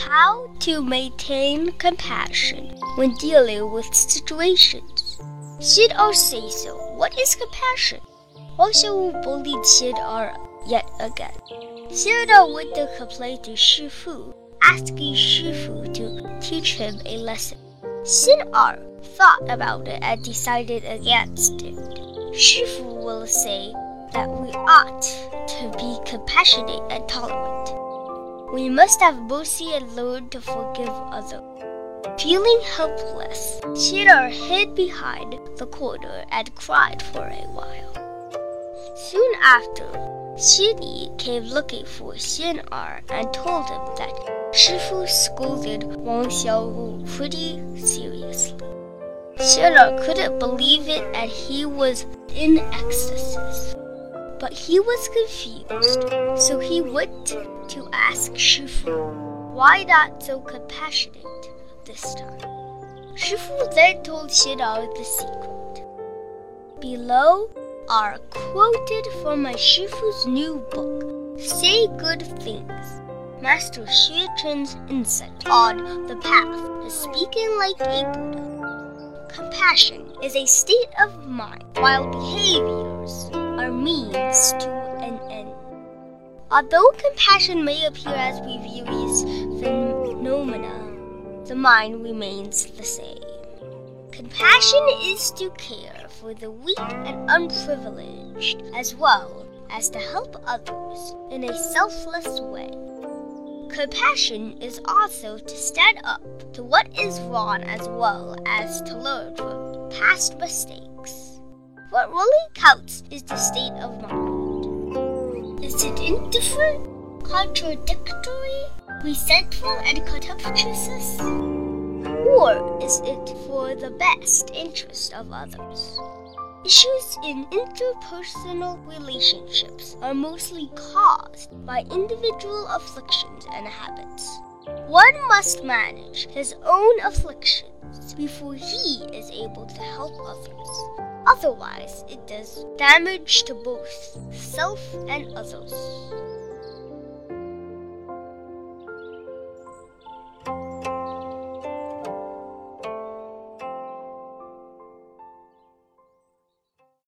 how to maintain compassion when dealing with situations. Sid R say so. What is compassion? Xiaowu bullied Sid R yet again. Sid R went to complain to Shifu, asking Shifu to teach him a lesson. Sid R thought about it and decided against it. Shifu will say that we ought to be compassionate and tolerant. We must have mercy and learn to forgive others. Feeling helpless, Sid R hid behind the corner and cried for a while. Soon after, Xinyi came looking for Xian Er and told him that Shifu scolded Wang Xiaowu pretty seriously. Xian Er couldn't believe it and he was in ecstasies. But he was confused, so he went to ask Shifu, why not so compassionate this time? Shifu then told Er the secret. Below are quoted from my Shifu's new book, Say Good Things. Master Xue Cheng's insight on the path to speaking like a Buddha. Compassion is a state of mind, while behaviors are means to an end. Although compassion may appear as we view these phenomena, the mind remains the same. Compassion is to care for the weak and unprivileged, as well as to help others in a selfless way. Compassion is also to stand up to what is wrong as well as to learn from past mistakes. What really counts is the state of mind. Is it indifferent, contradictory, resentful, and contemptuous? Or is it for the best interest of others? Issues in interpersonal relationships are mostly caused by individual afflictions and habits. One must manage his own afflictions before he is able to help others. Otherwise, it does damage to both self and others.